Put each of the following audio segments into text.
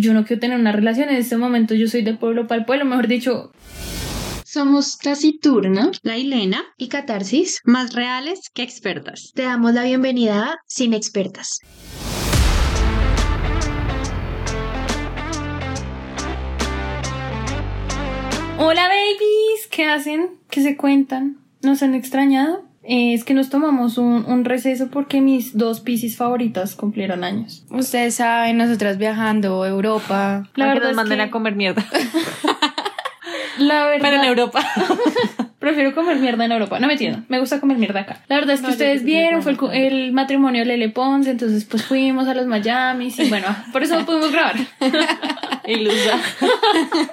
yo no quiero tener una relación. En este momento yo soy del pueblo para el pueblo, mejor dicho. Somos Taciturna La Hilena, y Catarsis. más reales que expertas. Te damos la bienvenida a Sin Expertas. Hola babies, ¿qué hacen? ¿Qué se cuentan? ¿Nos han extrañado? Eh, es que nos tomamos un, un receso porque mis dos piscis favoritas cumplieron años. Ustedes saben, nosotras viajando a Europa. La verdad nos es manden que- a comer mierda. La verdad, Pero en Europa. prefiero comer mierda en Europa. No me entiendo, me gusta comer mierda acá. La verdad es que No, ustedes vieron, fue el, el matrimonio de Lele Ponce, entonces pues fuimos a los Miami y bueno, por eso no pudimos grabar. Ilusa.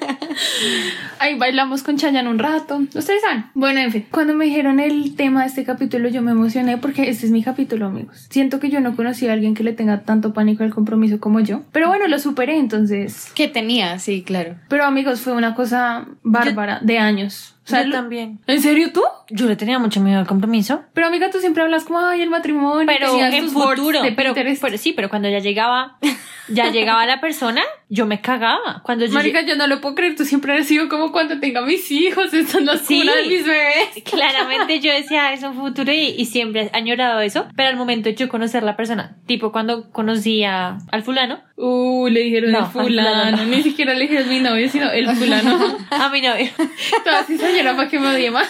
Ahí bailamos con Chayanne un rato. Ustedes saben. Bueno, en fin. Cuando me dijeron el tema de este capítulo, yo me emocioné porque este es mi capítulo, amigos. Siento que yo no conocí a alguien que le tenga tanto pánico al compromiso como yo. Pero bueno, lo superé, entonces. ¿Qué tenía? Sí, claro. Pero amigos, fue una cosa bárbara de años. O sea, Yo lo- también. ¿En serio tú? Yo le tenía mucho miedo al compromiso. Pero amiga, tú siempre hablas como, ay, el matrimonio. Pero en futuro. Pero, sí, pero cuando ya llegaba, ya llegaba la persona, yo me cagaba. Cuando yo Marica, yo no lo puedo creer. Tú siempre has sido como cuando tenga mis hijos. Están las Sí. curas de mis bebés. Claramente yo decía es un futuro y, y siempre he añorado eso, pero al momento de yo conocer la persona, tipo cuando conocí a, al fulano, Uh, le dijeron No, el fulano. fulano no. Ni siquiera le dijeron mi novio, sino el fulano. a mi novio, Toda así señora para que me odie más.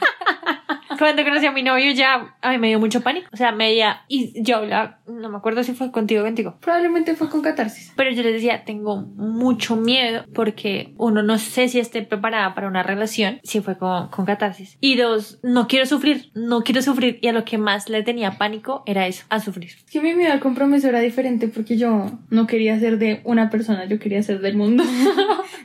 cuando conocí a mi novio ya a mí me dio mucho pánico, o sea, media, y yo hablaba, no me acuerdo si fue contigo o contigo, Probablemente fue con catarsis. pero yo les decía, tengo mucho miedo porque uno no sé si esté preparada para una relación, si fue con, con catarsis. Y dos, no quiero sufrir, no quiero sufrir. Y a lo que más le tenía pánico era eso, a sufrir. Es que mi miedo al compromiso era diferente porque yo no quería ser de una persona, yo quería ser del mundo.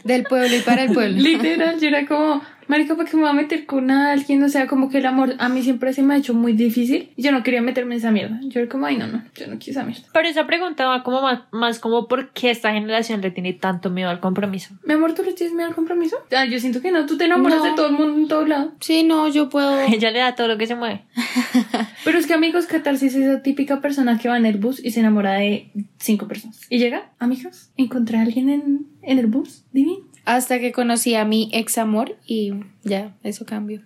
Del pueblo y para el pueblo. Literal, yo era como, marica, ¿para qué me voy a meter con alguien? O sea, como que el amor a mí siempre se me ha hecho muy difícil y yo no quería meterme en esa mierda. Yo era como, ay, no, no, yo no quiero esa mierda. Pero esa pregunta va como más, más como por qué esta generación le tiene tanto miedo al compromiso. Mi amor, ¿tú le tienes miedo al compromiso? Ah, yo siento que no, tú te enamoras No. de todo el mundo en todo lado. Sí, no, yo puedo. Ella le da todo lo que se mueve. Pero es que amigos, Catarsis es esa típica persona que va en el bus y se enamora de cinco personas. Y llega, amigos, encontré a alguien en, en el bus, divino. Hasta que conocí a mi ex amor y ya, eso cambió.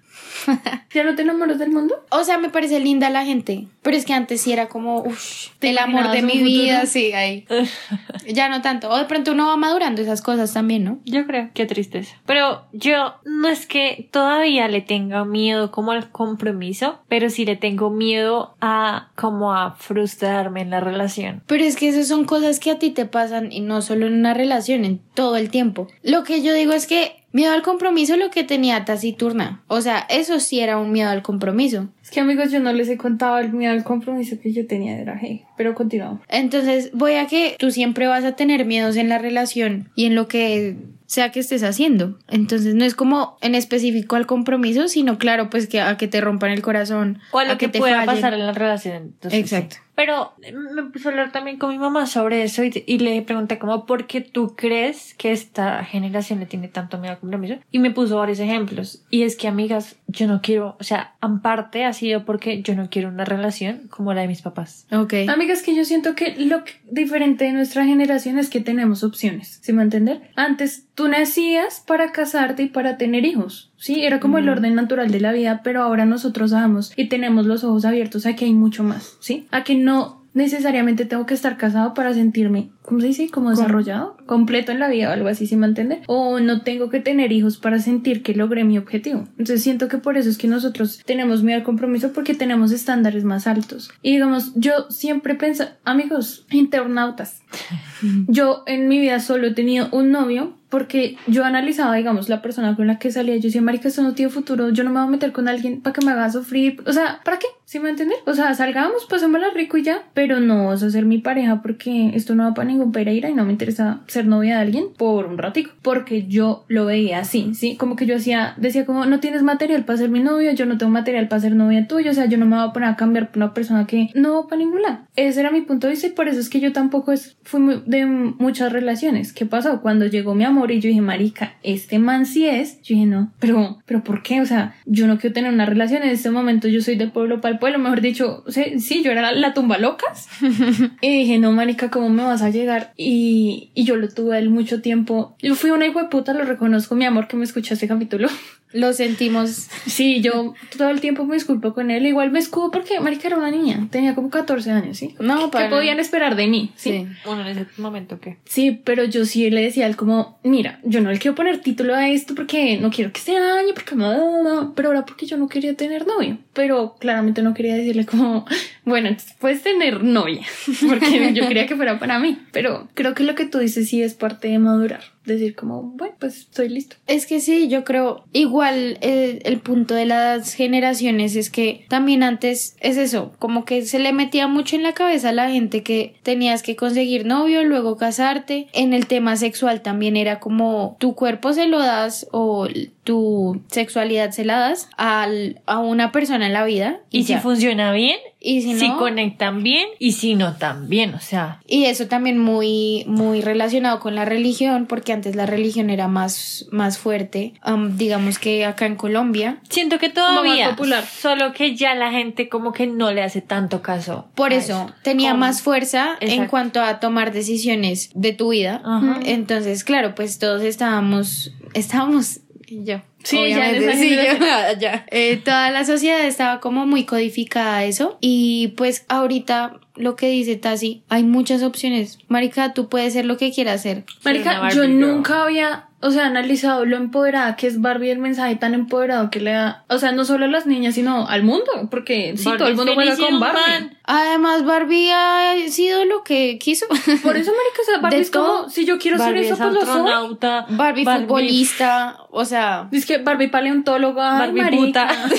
¿Ya no te enamoras del mundo? O sea, me parece linda la gente. Pero es que antes sí era como, uff, ¿Te el amor de mi futuro? vida, sí, ahí. ya no tanto. O de pronto uno va madurando esas cosas también, ¿no? Yo creo. Qué tristeza. Pero yo no es que todavía le tenga miedo como al compromiso, pero sí le tengo miedo a como a frustrarme en la relación. Pero es que esas son cosas que a ti te pasan y no solo en una relación, en todo el tiempo. Lo que yo digo es que miedo al compromiso lo que tenía taciturna. O sea, eso sí era un miedo al compromiso. Es que amigos, yo no les he contado el miedo al compromiso que yo tenía de Dragé. Pero continuamos. Entonces, voy a que tú siempre vas a tener miedos en la relación y en lo que sea que estés haciendo. Entonces, no es como en específico al compromiso, sino claro, pues que a que te rompan el corazón, O a lo que, te pueda fallen. pasar en la relación. Entonces, Exacto. Pero me puse a hablar también con mi mamá sobre eso y, y le pregunté como, ¿por qué tú crees que esta generación le tiene tanto miedo al compromiso? Y me puso varios ejemplos. Y es que, amigas, yo no quiero, o sea, en parte ha sido porque yo no quiero una relación como la de mis papás. Ok. Amigas, que yo siento que lo que- diferente de nuestra generación es que tenemos opciones. ¿Sí me entender? Antes tú nacías para casarte y para tener hijos. Sí, era como el orden natural de la vida, pero ahora nosotros sabemos y tenemos los ojos abiertos a que hay mucho más. ¿Sí? A que no necesariamente tengo que estar casado para sentirme, ¿cómo se dice? Como desarrollado, completo en la vida o algo así, ¿sí me entiende? O no tengo que tener hijos para sentir que logré mi objetivo. Entonces siento que por eso es que nosotros tenemos miedo al compromiso porque tenemos estándares más altos. Y digamos, yo siempre pensé, amigos, internautas, yo en mi vida solo he tenido un novio porque yo analizaba, digamos, la persona con la que salía. Yo decía, marica, esto no tiene futuro. Yo no me voy a meter con alguien para que me haga sufrir. O sea, ¿para qué? ¿Sí me entiendes? O sea, salgamos, pasémosla rico y ya. Pero no vas a ser mi pareja porque esto no va para ningún pereira y no me interesa ser novia de alguien por un ratico. Porque yo lo veía así, ¿sí? Como que yo hacía, decía como, no tienes material para ser mi novio, yo no tengo material para ser novia tuya. O sea, yo no me voy a poner a cambiar por una persona que no va para ningún lado. Ese era mi punto de vista y por eso es que yo tampoco fui de muchas relaciones. ¿Qué pasó? Cuando llegó mi amor y yo dije, marica, este man sí es. Yo dije, no, pero, pero ¿por qué? O sea, yo no quiero tener una relación en este momento, yo soy del pueblo para el pueblo, mejor dicho, o sea, sí, yo era la, la tumba locas. y dije, no, marica, ¿cómo me vas a llegar? Y, y yo lo tuve él mucho tiempo. Yo fui una hijo de puta, lo reconozco, mi amor, que me escucha este capítulo. Lo sentimos. Sí, yo todo el tiempo me disculpo con él. Igual me escudo porque Marica era una niña. Tenía como 14 años, ¿sí? No, ¿Qué para podían esperar de mí? ¿sí? Sí. Bueno, en ese momento, ¿qué? Sí, pero yo sí le decía a él como, mira, yo no le quiero poner título a esto porque no quiero que se dañe, porque no, pero ahora porque yo no quería tener novio. Pero claramente no quería decirle como, bueno, puedes tener novia, porque yo quería que fuera para mí. Pero creo que lo que tú dices sí es parte de madurar. Decir como, bueno, pues estoy listo. Es que sí, yo creo, igual eh, el punto de las generaciones es que también antes es eso, como que se le metía mucho en la cabeza a la gente que tenías que conseguir novio, luego casarte. En el tema sexual también era como tu cuerpo se lo das o tu sexualidad se la das al, a una persona en la vida. Y, si ya. funciona bien, y si si no, conectan bien y si no también, o sea, Y eso también muy, muy relacionado con la religión, porque antes la religión era más, más fuerte, am, digamos que acá en Colombia. siento que más todavía, popular. solo que ya la gente como que no le hace tanto caso. Por eso tenía más fuerza en cuanto a tomar decisiones de tu vida. Ajá. Entonces, claro, pues todos estábamos, estábamos, y yo. Sí, ya obviamente, sí, yo, ya. Eh, toda la sociedad estaba como muy codificada a eso. Y pues ahorita lo que dice Tasi, hay muchas opciones. Marica, tú puedes ser lo que quieras ser. Marica, yo nunca había, o sea, analizado lo empoderada que es Barbie, el mensaje tan empoderado que le da, o sea, no solo a las niñas, sino al mundo, porque sí, Barbie todo el mundo juega con Barbie. man. Además, Barbie ha sido lo que quiso. Por eso, marica, o sea, Barbie De es como, si yo quiero Barbie ser eso, es pues lo soy. astronauta, Barbie, futbolista, o sea, Dice que Barbie paleontóloga, Barbie marica. puta.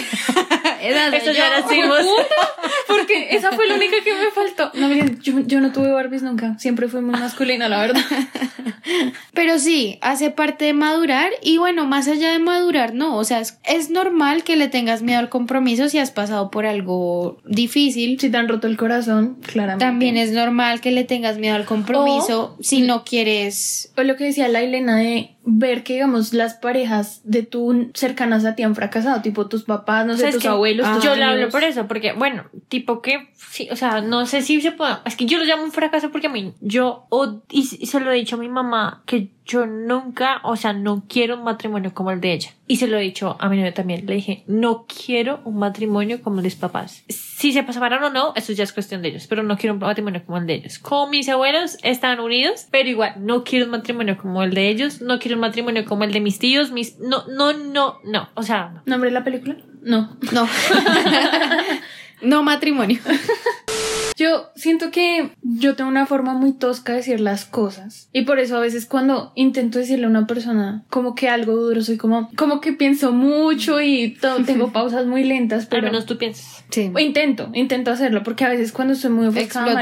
Eso ya Fue hicimos. porque esa fue la única que me faltó. No, miren, yo, yo no tuve Barbies nunca, siempre fui muy masculina, la verdad. Pero sí, hace parte de madurar y bueno, más allá de madurar, no, o sea, es, es normal que le tengas miedo al compromiso si has pasado por algo difícil. Si te han roto el corazón, claramente. También es normal que le tengas miedo al compromiso si no quieres... O lo que decía la Elena de ver que, digamos, las parejas de tu cercanas a ti han fracasado, tipo tus papás, no sé, ¿Sabes tus abuelos, tus yo le hablo por eso, porque, bueno, tipo que, sí, o sea, no sé si se puede, es que yo lo llamo un fracaso porque a mí, yo, y, y se lo he dicho a mi mamá, que yo nunca, o sea, no quiero un matrimonio como el de ella. Y se lo he dicho a mi novio también, le dije, no quiero un matrimonio como el de mis papás. Si se pasaran o no, eso ya es cuestión de ellos, pero no quiero un matrimonio como el de ellos. Como mis abuelos están unidos, pero igual, no quiero un matrimonio como el de ellos, no quiero un matrimonio como el de mis tíos, mis, no, no, no, no, o sea, no. ¿Nombre de la película? No. No. no matrimonio. Yo siento que yo tengo una forma muy tosca de decir las cosas. Y por eso a veces cuando intento decirle a una persona como que algo duro, soy como, como que pienso mucho y todo, tengo pausas muy lentas, Al pero... menos tú piensas. Sí. O Intento, intento hacerlo, porque a veces cuando estoy muy ofuscada,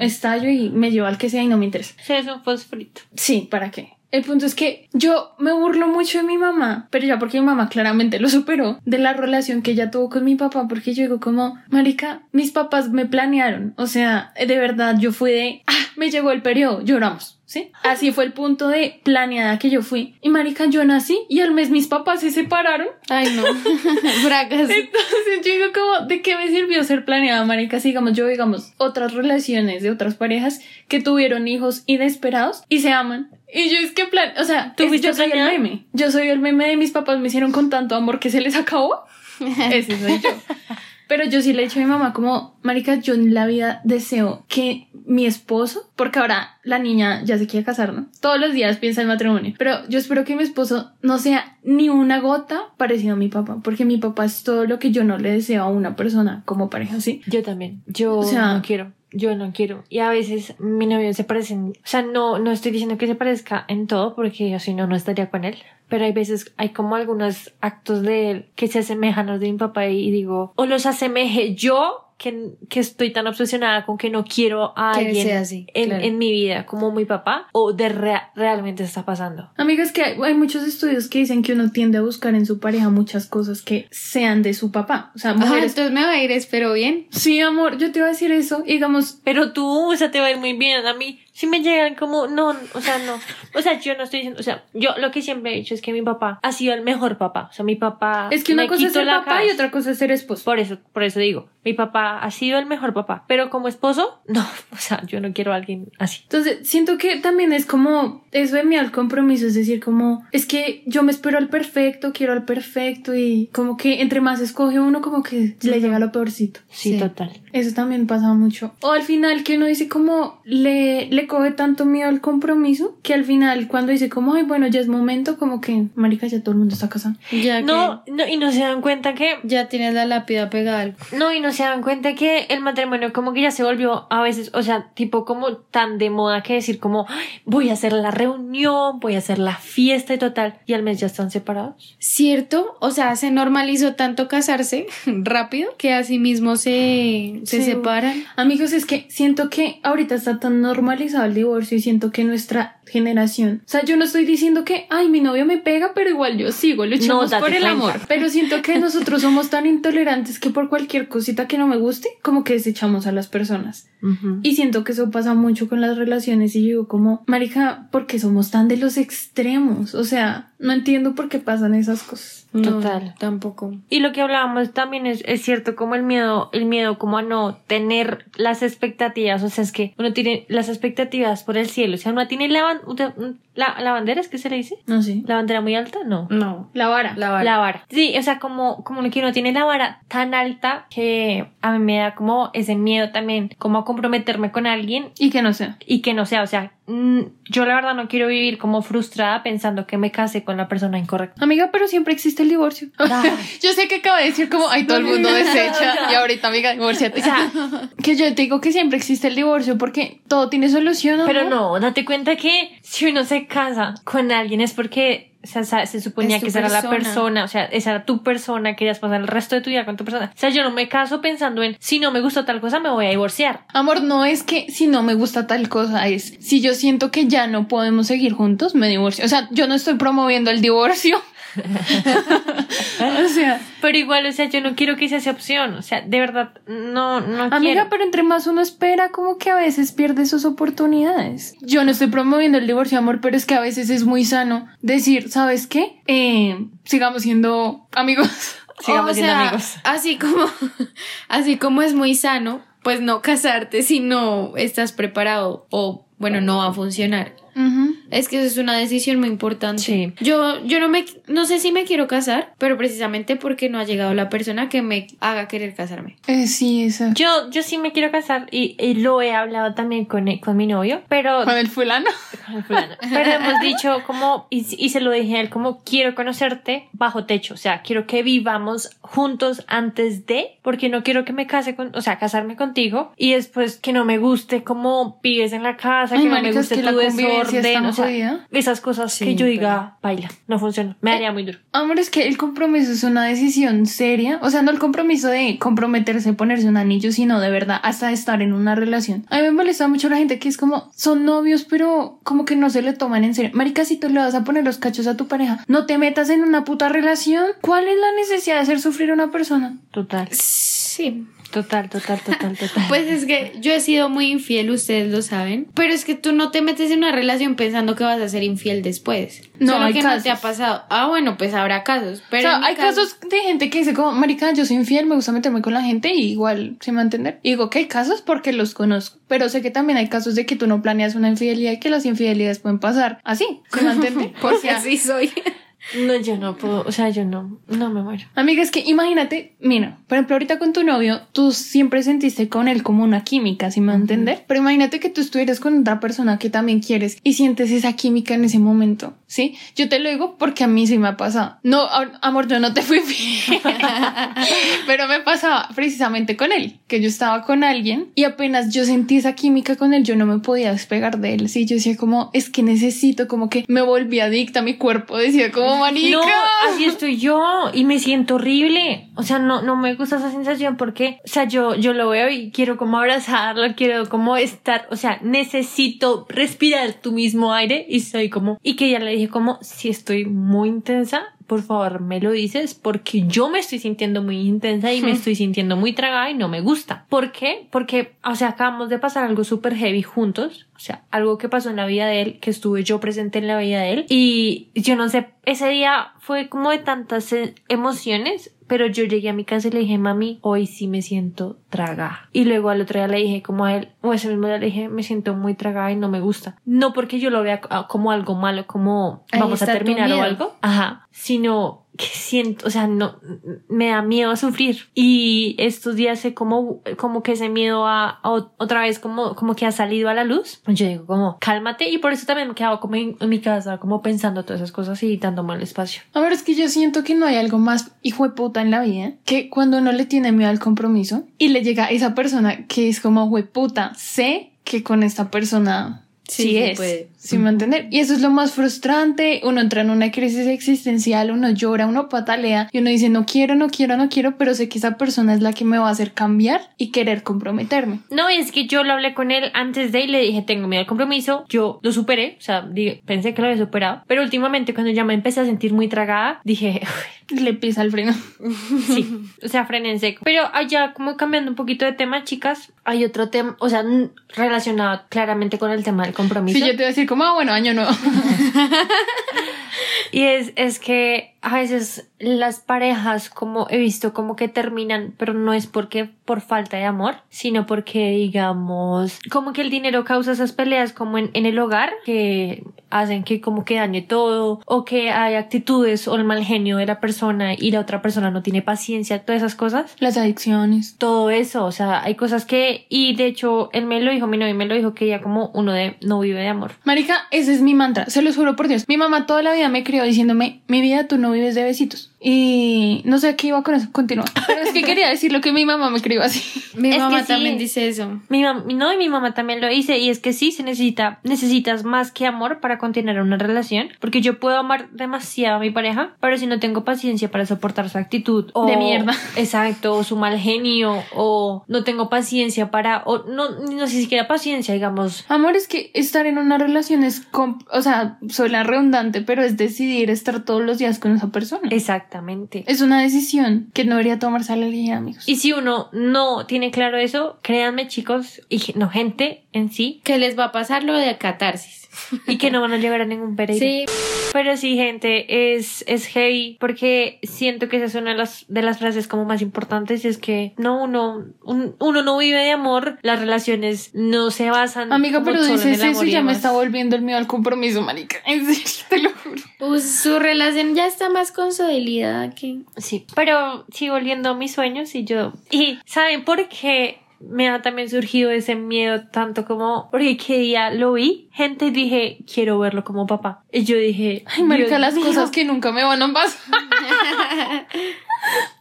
estallo y me llevo al que sea y no me interesa. Sí, es un fosforito. Sí, ¿para qué? El punto es que yo me burlo mucho de mi mamá, pero ya porque mi mamá claramente lo superó, de la relación que ella tuvo con mi papá, porque yo digo como, marica, mis papás me planearon, o sea, de verdad yo fui de, ah, me llegó el periodo, lloramos. ¿Sí? Así fue el punto de planeada que yo fui. Y marica, yo nací y al mes mis papás se separaron. Ay, no. Fracaso. Entonces yo digo como, ¿de qué me sirvió ser planeada, marica? Si digamos, yo digamos, otras relaciones de otras parejas que tuvieron hijos inesperados y se aman. Y yo es que plan, o sea, ¿Tú es- fuiste yo soy el meme. Yo soy el meme de mis papás me hicieron con tanto amor que se les acabó. Ese soy yo. Pero yo sí le he dicho a mi mamá como, marica, yo en la vida deseo que mi esposo, porque ahora la niña ya se quiere casar, ¿no? Todos los días piensa en matrimonio. Pero yo espero que mi esposo no sea ni una gota parecido a mi papá, porque mi papá es todo lo que yo no le deseo a una persona como pareja, ¿sí? Yo también. Yo O sea- no quiero. Yo no quiero. Y a veces mi novio se parecen. O sea, no, no estoy diciendo que se parezca en todo, porque si no, no estaría con él. Pero hay veces, hay como algunos actos de él que se asemejan a los de mi papá y digo, o los asemeje yo, que, que estoy tan obsesionada con que no quiero a alguien así, en, claro. en mi vida como mi papá, o de rea- realmente está pasando. Amigas, que hay, hay muchos estudios que dicen que uno tiende a buscar en su pareja muchas cosas que sean de su papá. O sea, Ajá, entonces me va a ir, espero bien. Sí, amor, yo te iba a decir eso. y Digamos, Pero tú, o sea, te va a ir muy bien. A mí, si me llegan como, no, o sea, no. O sea, yo no estoy diciendo, o sea, yo lo que siempre he dicho es que mi papá ha sido el mejor papá. O sea, mi papá. Es que una cosa es ser papá y cabeza. otra cosa es ser esposo. Por eso, por eso digo, mi papá ha sido el mejor papá. Pero como esposo, no. O sea, yo no quiero a alguien así. Entonces, siento que también es como eso de mí al compromiso, es decir, como es que yo me espero al perfecto, quiero al perfecto y como que entre más escoge uno, como que le llega lo peorcito. Sí, Sí. total. Eso también pasa mucho. O al final que uno dice como le, le coge tanto miedo al compromiso que al final cuando dice como, ay, bueno, ya es momento, como que, marica, ya todo el mundo está casado. Ya No, no, y no se dan cuenta que que ya tienes la lápida pegada. al- No, y no se dan cuenta que el matrimonio como que ya se volvió a veces, o sea, tipo como tan de moda que decir como "Ay, voy a hacer la reunión, voy a hacer la fiesta y total, y al mes ya están separados. ¿Cierto? O sea, se normalizó tanto casarse rápido que así mismo se, se Sí. separan. Amigos, es que siento que ahorita está tan normalizado el divorcio y siento que nuestra generación, o sea, yo no estoy diciendo que, ay, mi novio me pega, pero igual yo sigo, luchamos date por el cuenta. amor. Pero siento que nosotros somos tan intolerantes que por cualquier cosita que no me guste, como que desechamos a las personas. Y siento que eso pasa mucho con las relaciones y digo como, marica, ¿por qué somos tan de los extremos? O sea, no entiendo por qué pasan esas cosas. No, Total. Tampoco. Y lo que hablábamos también es, es cierto como el miedo, el miedo como a no tener las expectativas, o sea, es que uno tiene las expectativas por el cielo, o sea, uno tiene la, ban- la, la bandera, ¿es que se le dice? No sé. ¿La bandera muy alta? No. No. La vara. La vara. La vara. Sí, o sea, como, como que uno tiene la vara tan alta que a mí me da como ese miedo también, como a comprometerme con alguien Y que no sea. y que no sea, o sea, yo la verdad no quiero vivir como frustrada pensando que me case con la persona incorrecta. Amiga, pero siempre existe el divorcio. yo sé que acabo de decir como, ay, todo el mundo desecha y ahorita, amiga, divórciate. O sea, que yo te digo que siempre existe el divorcio porque todo tiene solución. ¿o pero no, date cuenta que si uno se casa con alguien es porque o sea, se suponía que esa era la persona. persona, o sea, esa era tu persona, querías pasar el resto de tu vida con tu persona. O sea, yo no me caso pensando en si no me gusta tal cosa, me voy a divorciar. Amor, no es que si no me gusta tal cosa, es si yo siento que ya no podemos seguir juntos, me divorcio. O sea, yo no estoy promoviendo el divorcio. o sea, Pero igual, o sea, yo no quiero que esa sea opción. O sea, de verdad, no, no amiga, quiero. pero entre más uno espera, como que a veces pierde sus oportunidades. Yo no estoy promoviendo el divorcio, amor, pero es que a veces es muy sano decir, ¿sabes qué? Eh, sigamos siendo amigos. Sigamos o siendo sea, amigos. Así como, así como es muy sano, pues no casarte si no estás preparado o, bueno, no va a funcionar. Es que eso es una decisión muy importante. Sí. Yo, yo no me, no sé si me quiero casar, pero precisamente porque no ha llegado la persona que me haga querer casarme. Eh, sí, eso. Yo, yo sí me quiero casar y, y lo he hablado también con, con mi novio, pero Con el fulano. Con el fulano. Pero hemos dicho como, y, y se lo dije a él, como quiero conocerte bajo techo, o sea, quiero que vivamos juntos antes de, porque no quiero que me case con, o sea, casarme contigo y después que no me guste como vives en la casa, Ay, que no me marica, es guste que tu desorden, tan o sea, esas cosas Sí, que yo pero- diga, baila, no funciona, me haría muy duro. Amor, es que el compromiso es una decisión seria. O sea, no el compromiso de comprometerse, ponerse un anillo, sino de verdad hasta estar en una relación. A mí me molesta mucho la gente que es como, son novios, pero como que no se le toman en serio. Marica, si tú le vas a poner los cachos a tu pareja, no te metas en una puta relación. ¿Cuál es la necesidad de hacer sufrir a una persona? Total, Sí. Total, total, total, total. Pues es que yo he sido muy infiel, ustedes lo saben. Pero es que tú no te metes en una relación pensando que vas a ser infiel después. No, Solo hay que no te ha pasado. Ah, bueno, pues habrá casos. Pero o sea, hay caso- casos de gente que dice como, marica, yo soy infiel, me gusta meterme con la gente y igual, ¿se me va a entender? Y digo que hay casos porque los conozco, pero sé que también hay casos de que tú no planeas una infidelidad y que las infidelidades pueden pasar así, ¿se me? Porque así soy. No, yo no puedo, o sea, yo no, no me muero. Amiga, es que imagínate, mira, por ejemplo, ahorita con tu novio, tú siempre sentiste con él como una química, ¿sí me va a entender? Pero imagínate que tú estuvieras con otra persona que también quieres y sientes esa química en ese momento, ¿sí? Yo te lo digo porque a mí sí me ha pasado. No, a- amor, yo no te fui fiel, pero me pasaba precisamente con él, que yo estaba con alguien y apenas yo sentí esa química con él, yo no me podía despegar de él, ¿sí? Yo decía como, es que necesito, como que me volví adicta, mi cuerpo decía como, manica. No, así estoy yo y me siento horrible. O sea, no, no me gusta esa sensación porque, o sea, yo, yo lo veo y quiero como abrazarlo, quiero como estar, o sea, necesito respirar tu mismo aire y soy como, y que ya le dije como, si estoy muy intensa, por favor me lo dices porque yo me estoy sintiendo muy intensa y me estoy sintiendo muy tragada y no me gusta. ¿Por qué? Porque, o sea, acabamos de pasar algo súper heavy juntos, o sea, algo que pasó en la vida de él, que estuve yo presente en la vida de él y yo no sé, ese día fue como de tantas eh, emociones pero yo llegué a mi casa y le dije, mami, hoy sí me siento traga. Y luego al otro día le dije como a él, o ese mismo día le dije, me siento muy tragada y no me gusta. No porque yo lo vea como algo malo, como vamos a terminar o algo. Ajá. Sino que siento, o sea, no, me da miedo a sufrir. Y estos días sé como, como que ese miedo a, a otra vez como, como que ha salido a la luz. Yo digo como, cálmate. Y por eso también me quedaba como en, en mi casa, como pensando todas esas cosas y dándome el espacio. A ver, es que yo siento que no hay algo más hijo de puta en la vida que cuando uno le tiene miedo al compromiso y le llega esa persona que es como, güey, puta, sé que con esta persona sí, Sí, es. puede. ¿Sí me entender? Y eso es lo más frustrante. Uno entra en una crisis existencial, uno llora, uno patalea y uno dice, no quiero, no quiero, no quiero, pero sé que esa persona es la que me va a hacer cambiar y querer comprometerme. No, es que yo lo hablé con él antes de y le dije, tengo miedo al compromiso. Yo lo superé, o sea, pensé que lo había superado. Pero últimamente cuando ya me empecé a sentir muy tragada, dije, Le pisa el freno. sí, o sea, frené en seco. Pero allá como cambiando un poquito de tema, chicas, hay otro tema, o sea, relacionado claramente con el tema del compromiso. Si yo te voy a decir como, ah, bueno, año nuevo. Y es, es que a veces las parejas, como he visto, como que terminan, pero no es porque por falta de amor, sino porque, digamos, como que el dinero causa esas peleas como en, en el hogar, que hacen que como que dañe todo, o que hay actitudes o el mal genio de la persona y la otra persona no tiene paciencia, todas esas cosas. Las adicciones. Todo eso, o sea, hay cosas que, y de hecho, él me lo dijo, mi novio me lo dijo, que ya como uno de no vive de amor. Marica, ese es mi mantra, se los juro por Dios. Mi mamá toda la vida me crió diciéndome, mi vida tú no vives de besitos. Y no sé a qué iba con eso, continúa. Pero es que quería decir lo que mi mamá me crió así. Mi Es mamá sí. también dice eso. Mi mam- no, y mi mamá también lo dice, y es que sí, se necesita, necesitas más que amor para continuar una relación, porque yo puedo amar demasiado a mi pareja, pero si no tengo paciencia para soportar su actitud, o, De mierda. exacto, o su mal genio, o no tengo paciencia para, o no, no sé siquiera paciencia, digamos, Amor, es que estar en una relación es, o sea, suena redundante, pero es decidir estar todos los días con esa persona. Exactamente. Es una decisión que no debería tomarse a la ligera, amigos. Y si uno no tiene claro eso, créanme chicos, y no gente en sí, Que les va a pasar lo de catarsis. y que no van a llegar a ningún pereira. Sí, Pero sí, gente, es, es heavy porque siento que esa es una de las, de las frases como más importantes y es que no, uno, un- uno no vive de amor, las relaciones no se basan Amiga, pero dices eso y ya me está volviendo el miedo al compromiso, marica. En serio, te lo juro. pues su relación ya está más consolidada que... Sí, pero sí, volviendo a mis sueños y yo... Y ¿saben por qué? Me ha también surgido ese miedo tanto como porque que día lo vi, gente dije, quiero verlo como papá. Y yo dije, Ay, marica, las mío. cosas que nunca me van a pasar.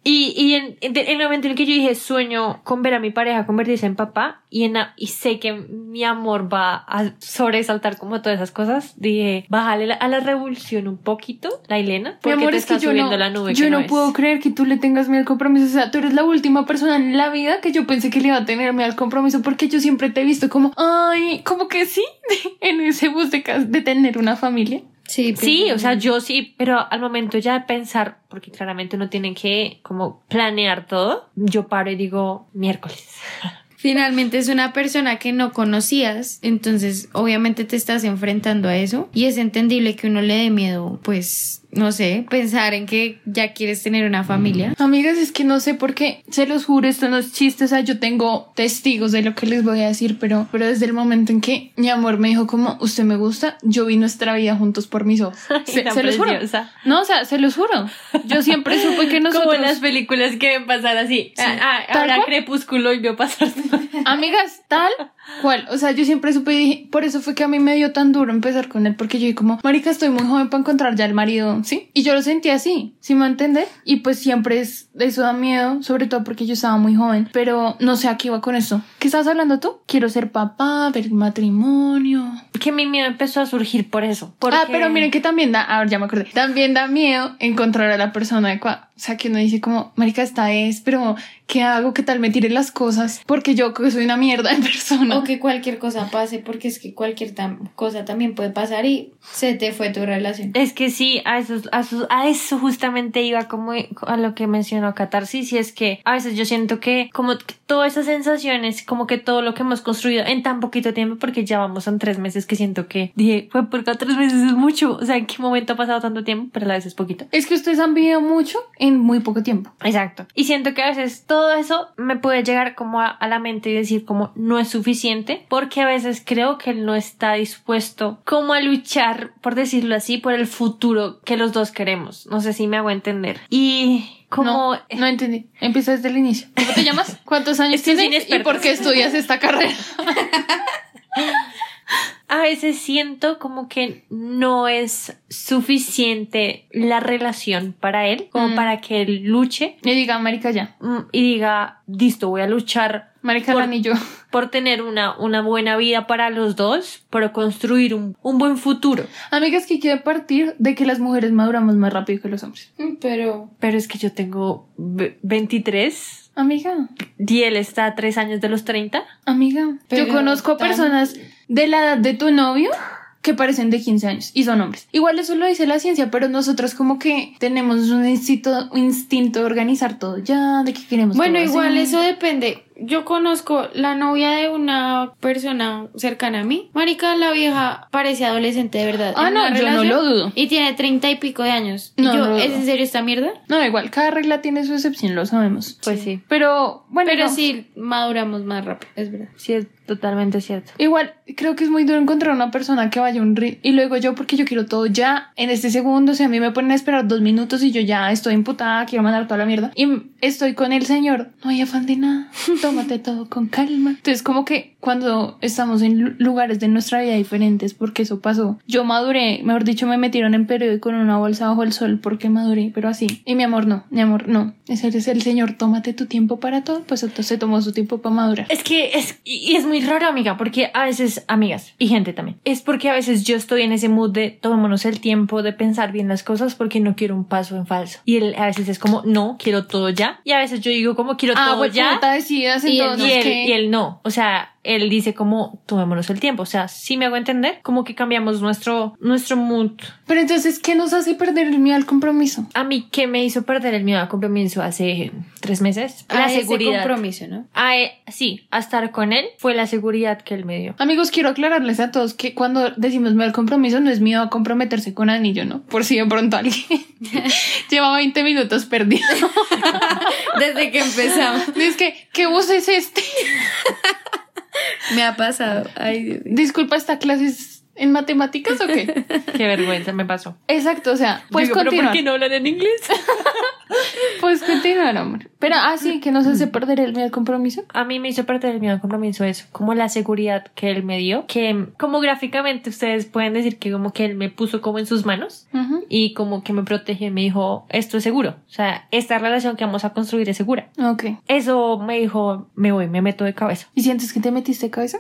Y, y en, en el momento en el que yo dije sueño con ver a mi pareja convertirse en papá y, en, y sé que mi amor va a sobresaltar como todas esas cosas, dije, bájale la- a la revolución un poquito, la Elena, Mi porque amor, te es que está yo no, la nube. yo que no, puedo creer que tú le tengas miedo al compromiso. O sea, tú eres la última persona en la vida que yo pensé que le iba a tener miedo al compromiso porque yo siempre te he visto como, ay, como que sí, en ese bus de tener una familia. Sí, o sea, yo sí, pero al momento ya de pensar, porque claramente uno tiene que como planear todo, yo paro y digo miércoles. Finalmente es una persona que no conocías, entonces obviamente te estás enfrentando a eso y es entendible que uno le dé miedo, pues, no sé, pensar en que ya quieres tener una familia. Amigas, es que no sé por qué, se los juro, esto no es chiste, o sea, yo tengo testigos de lo que les voy a decir, pero, pero desde el momento en que mi amor me dijo como, usted me gusta, yo vi nuestra vida juntos por mis ojos. Se, los juro. No, o sea, se los juro. Yo siempre supe que nosotros... Como las películas que ven pasar así. Ah, ah, Tal ahora cual. crepúsculo y vio pasar. Amigas, tal cual. O sea, yo siempre supe y dije, por eso fue que a mí me dio tan duro empezar con él, porque yo dije como, marica, estoy muy joven para encontrar ya el marido, ¿sí? Y yo lo sentí así, ¿sí me entender? Y pues siempre es, eso da miedo, sobre todo porque yo estaba muy joven, pero no sé a qué iba con eso. ¿Qué estabas hablando tú? Quiero ser papá, ver matrimonio. que mi miedo empezó a surgir por eso. Porque... Ah, pero miren que también da, a ver, ya me acordé, también da miedo encontrar a la persona adecuada. O sea, que uno dice como, marica, esta es, pero ¿qué hago? ¿Qué tal me tire las cosas? Porque yo que soy una mierda en persona. O que cualquier cosa pase, porque es que cualquier tam- cosa también puede pasar y se te fue tu relación. Es que sí, a eso eso, a eso, a eso justamente iba como a lo que mencionó Catarsis y es que a veces yo siento que como todas esas sensaciones, como que todo lo que hemos construido en tan poquito tiempo, porque ya vamos en tres meses que siento que dije, fue porque tres meses es mucho, o sea, ¿en qué momento ha pasado tanto tiempo? Pero a la vez es poquito. Es que ustedes han vivido mucho en muy poco tiempo. Exacto. Y siento que a veces todo eso me puede llegar como a, a la mente y decir como no es suficiente, porque a veces creo que él no está dispuesto como a luchar, por decirlo así, por el futuro que los dos queremos. No sé si me hago entender. Y como... No, no entendí. Empieza desde el inicio. ¿Cómo te llamas? ¿Cuántos años tienes? ¿Y por qué estudias esta carrera? a veces siento como que no es suficiente la relación para él, como Mm. para que él luche Y diga, marica, ya. mm, y diga, listo, voy a luchar Marica, Por- el anillo. por tener una, una buena vida para los dos, por construir un, un buen futuro. Amigas, que quiere partir de que las mujeres maduramos más rápido que los hombres. Pero Pero es que yo tengo ve- 23 Amiga, y él está a 3 años de los 30. amiga. Yo conozco tan- personas de la edad de tu novio que parecen de 15 años y son hombres. Igual eso lo dice la ciencia, pero nosotros como que tenemos un instinto, un instinto de organizar todo ya, de que queremos bueno, igual eso depende. Yo conozco la novia de una persona cercana a mí. Marica, la vieja parece adolescente de verdad. Ah, no, yo no lo dudo. Y tiene treinta y pico de años. Y No, yo, no ¿es en serio esta mierda? No, igual, cada regla tiene su excepción, lo sabemos. Pues sí, Pero bueno, Pero no. sí, maduramos más rápido, es verdad. sí es totalmente cierto. Igual, creo que es muy duro encontrar una persona que vaya a un ritmo. Y luego yo, porque yo quiero todo ya, en este segundo, si a mí me ponen a esperar dos minutos y yo ya estoy imputada, quiero mandar toda la mierda. Y estoy con el señor, no hay afán de nada, tómate todo con calma. Entonces, como que cuando estamos en lu- lugares de nuestra vida diferentes, porque eso pasó, yo maduré, mejor dicho, me metieron en periódico con una bolsa bajo el sol porque maduré, pero así. Y mi amor, no, mi amor, no. Ese es el señor, tómate tu tiempo para todo, pues entonces se tomó su tiempo para madurar. Es que es, y y es muy raro, amiga, porque a veces, amigas y gente también, es porque a veces yo estoy en ese mood de tomémonos el tiempo de pensar bien las cosas porque no quiero un paso en falso. Y él a veces es como, no, quiero todo ya. Y a veces yo digo como, quiero Ah, todo ya. decidas Y él- y él, y él no. O sea, él dice como tomémonos el tiempo. O sea, sí me hago entender, como que cambiamos nuestro, nuestro mood. Pero entonces, ¿qué nos hace perder el miedo al compromiso? A mí, ¿qué me hizo perder el miedo al compromiso hace tres meses? A La ese seguridad. compromiso, ¿no? A e- sí, a estar con él fue la seguridad que él me dio. Amigos, quiero aclararles a todos que cuando decimos miedo al compromiso no es miedo a comprometerse con anillo, ¿no? Por si de pronto alguien lleva 20 minutos perdido. Desde que empezamos. Es que, ¿qué bus es este? Me ha pasado. Ay, Dios mío. Disculpa, ¿esta clase es en matemáticas o qué? Qué vergüenza me pasó. Exacto, o sea, puedes Digo, ¿pero continuar. ¿Por qué no hablan en inglés? Puedes continuar, amor. Pero, ah, sí, que nos hace perder el miedo al compromiso. A mí me hizo perder el miedo al compromiso eso, como la seguridad que él me dio, que como gráficamente ustedes pueden decir que como que él me puso como en sus manos Ujú. y como que me protegió y me dijo, esto es seguro, o sea, esta relación que vamos a construir es segura. Ok. Eso me dijo, me voy, me meto de cabeza. ¿Y sientes que te metiste cabeza?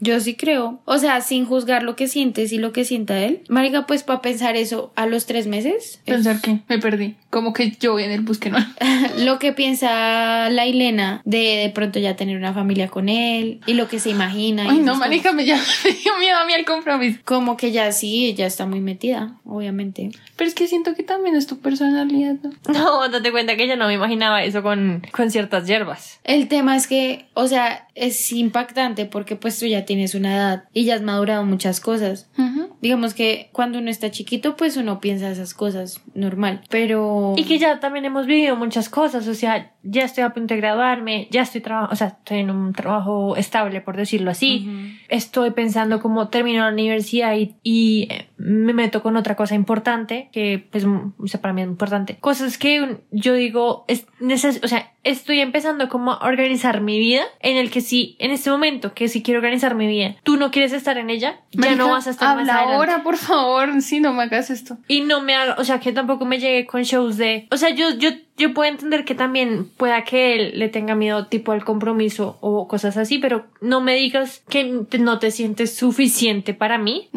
Yo sí creo. O sea, sin juzgar lo que sientes y lo que sienta él. Marica, pues para pensar eso a los tres meses. es- Pensar que me perdí. Como que yo voy en el bus que no. lo que piensa la Ilena de de pronto ya tener una familia con él y lo que se imagina. Ay, no, esas marica, me, ya, me dio miedo a mí al compromiso. Como que ya sí, ella está muy metida, obviamente. Pero es que siento que también es tu personalidad, ¿no? No, date cuenta que yo no me imaginaba eso con, con ciertas hierbas. El tema es que, o sea, es impactante porque pues tú ya tienes una edad y ya has madurado muchas cosas. Ujú. Digamos que cuando uno está chiquito, pues uno piensa esas cosas normal. Pero. Y que ya también hemos vivido muchas cosas, o sea, ya estoy a punto de graduarme, ya estoy trabajando, o sea, estoy en un trabajo estable, por decirlo así. Ujú. Estoy pensando cómo termino la universidad y, y eh, me meto con otra cosa importante, que pues, o sea, para mí es importante. Cosas que yo digo, es neces o sea, estoy empezando como a organizar mi vida, en el que si, en este momento, que si quiero organizar mi vida, tú no quieres estar en ella, ya Marica, no vas a estar más Habla adelante. ahora, por favor. Si no me hagas esto. Y no me haga, o sea, que tampoco me llegue con shows de, o sea, yo, yo, yo puedo entender que también pueda que él le tenga miedo tipo al compromiso o cosas así, pero no me digas que no te sientes suficiente para mí.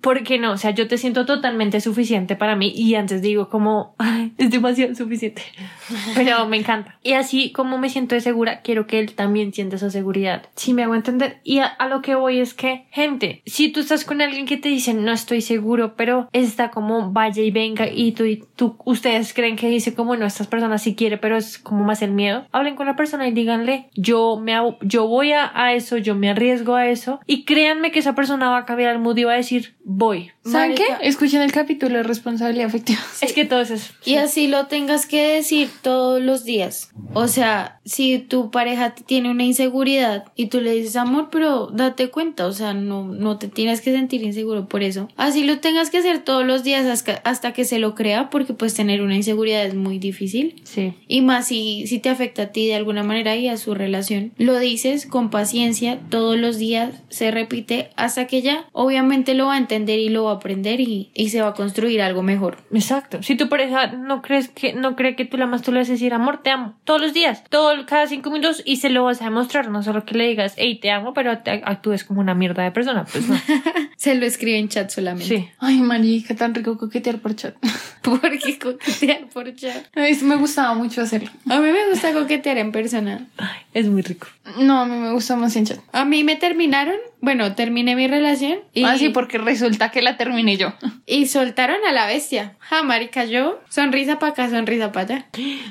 ¿Por qué no? O sea, yo te siento totalmente suficiente para mí y antes digo como, "Ay, es demasiado suficiente. Pero me encanta. Y así como me siento de segura, quiero que él también sienta esa seguridad. Si me hago entender. Y a, a lo que voy es que, gente, si tú estás con alguien que te dice no estoy seguro, pero está como vaya y venga y tú y tú, ustedes creen que dice como no, estas personas sí quiere, pero es como más el miedo, hablen con la persona y díganle, yo me yo voy a, a eso, yo me arriesgo a eso y créanme que esa persona va a cambiar el mood y va a decir, voy. ¿Saben qué? Escuchen el capítulo de responsabilidad afectiva. Es que todo es eso. Y así lo tengas que decir todos los días. O sea, si tu pareja tiene una inseguridad y tú le dices amor, pero date cuenta, o sea, no, no te tienes que sentir inseguro por eso. Así lo tengas que hacer todos los días hasta, hasta que se lo crea, porque pues tener una inseguridad es muy difícil. Sí. Y más si, si te afecta a ti de alguna manera y a su relación. Lo dices con paciencia, todos los días se repite hasta que ya obviamente lo va a entender y lo va a aprender y, y se va a construir algo mejor. Exacto. Si tu pareja no crees que no cree que tú la amas, tú le vas a decir amor, te amo todos los días, todo cada cinco minutos y se lo vas a demostrar. No solo que le digas, hey, te amo, pero te actúes como una mierda de persona. Pues no. Se lo escribe en chat solamente. Sí. Ay, marica, tan rico coquetear por chat. Porque coquetear por chat. Ay, me gustaba mucho hacerlo. A mí me gusta coquetear en persona. Ay, es muy rico. No, a mí me gusta más en chat. A mí me terminaron, bueno, terminé mi relación y, Ah, sí, porque resulta que la terminé yo. y soltaron a la bestia. Ja, marica, yo, sonrisa para acá, sonrisa para allá.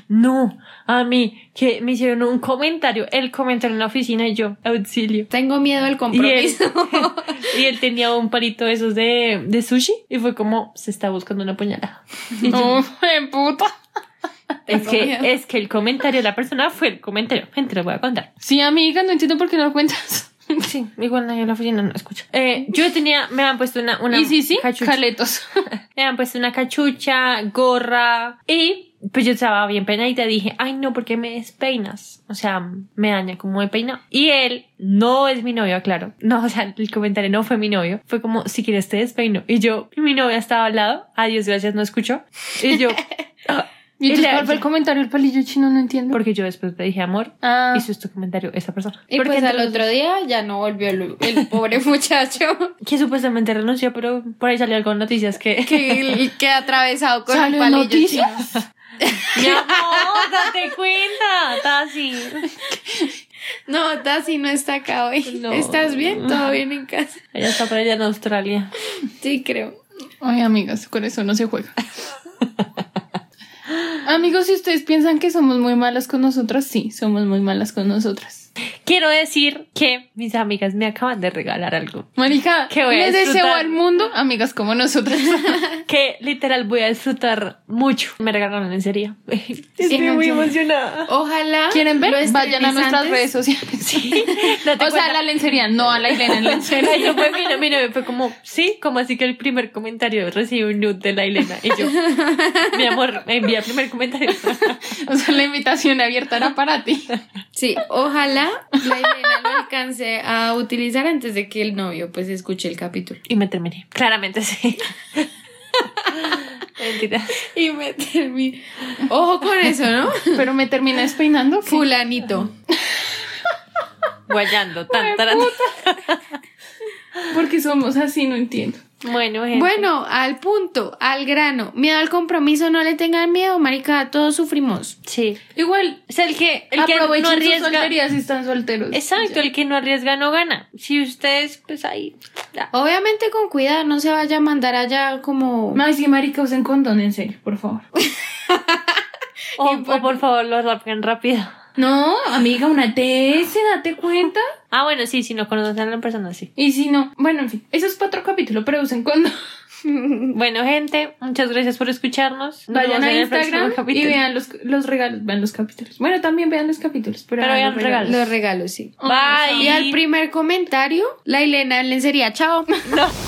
No, a mí que me hicieron un comentario, el comentario en la oficina y yo, auxilio. Tengo miedo al Y él, compromiso. y él tenía un palito de esos de, de sushi y fue como, se está buscando una puñalada. No, en puta. es, que, miedo. es que el comentario de la persona fue el comentario. Gente, lo voy a contar. Sí, amiga, no entiendo por qué no lo cuentas. Sí, igual nadie en la oficina no escucha. Eh, yo tenía, me han puesto una, una y sí, sí, cachucha. caletos. Me han puesto una cachucha, gorra y pues yo estaba bien peinadita y dije, ay no, ¿por qué me despeinas? O sea, me daña como me peina. Y él no es mi novio, claro. No, o sea, el comentario no fue mi novio. Fue como, si quieres te despeino. Y yo, y mi novia estaba al lado. Adiós, gracias, no escucho. Y yo, ¿Y entonces le- cuál fue el comentario del palillo chino? No entiendo. porque yo después le dije amor. Ah, Hizo este comentario esa persona. Y Porque pues al otro día ya no volvió el, el pobre muchacho Que supuestamente renunció, pero por ahí salió algo en noticias que... que, que atravesado con el ¿Salió en palillo noticias? chino. Mi amor, date cuenta, Tati. No, Tasi no está acá hoy. No. ¿Estás bien? ¿Todo bien en casa? Ella está por allá en Australia. Sí, creo. Ay, amigas, con eso no se juega. Amigos, si ustedes piensan que somos muy malas con nosotras, sí, somos muy malas con nosotras. Quiero decir que mis amigas me acaban de regalar algo. Marica, Que voy a les deseo al mundo amigas como nosotras. Que literal voy a disfrutar mucho. Me regalaron lencería. Estoy no muy emocionada. Ojalá. ¿Quieren ver? Vayan a nuestras antes. redes sociales. Sí. Date O sea, cuenta. la lencería, no a la Ilena en lencería. Eso fue mi, mi novio fue como, sí, como así que el primer comentario recibe un nude de la Elena. Y yo, mi amor, me envía el primer comentario. O sea, la invitación abierta era para ti. Sí, ojalá la Elena lo alcance a utilizar antes de que el novio pues escuche el capítulo. Y me terminé. Claramente sí. Mentira. Y me termine. Ojo con eso, ¿no? Pero me terminé despeinando. ¿qué? Fulanito. Guayando. Tan. Porque somos así, no entiendo. Bueno, gente. Bueno, al punto, al grano. Miedo al compromiso, no le tengan miedo, marica, todos sufrimos. Sí. Igual, O sea, el que, el que no arriesga. soltería si están solteros. Exacto, el que no arriesga no gana. Si ustedes, pues ahí. ya. Obviamente con cuidado, no se vaya a mandar allá como... Ay, sí, marica, usen condón, en serio, por favor. O, o por favor, lo rapien rápido. No, amiga, una TS, date cuenta. Ah, bueno, sí, si no conocen a la persona, sí. Y si no, bueno, en fin, eso es para otro capítulo, pero usen condón. Bueno, gente, muchas gracias por escucharnos. Nos Vayan a Instagram y vean los, los regalos, vean los capítulos. Bueno, también vean los capítulos, pero, Pero vean vean regalos. Los regalos, sí. Bye. Y al primer comentario, la Elena en lencería. Chao. No.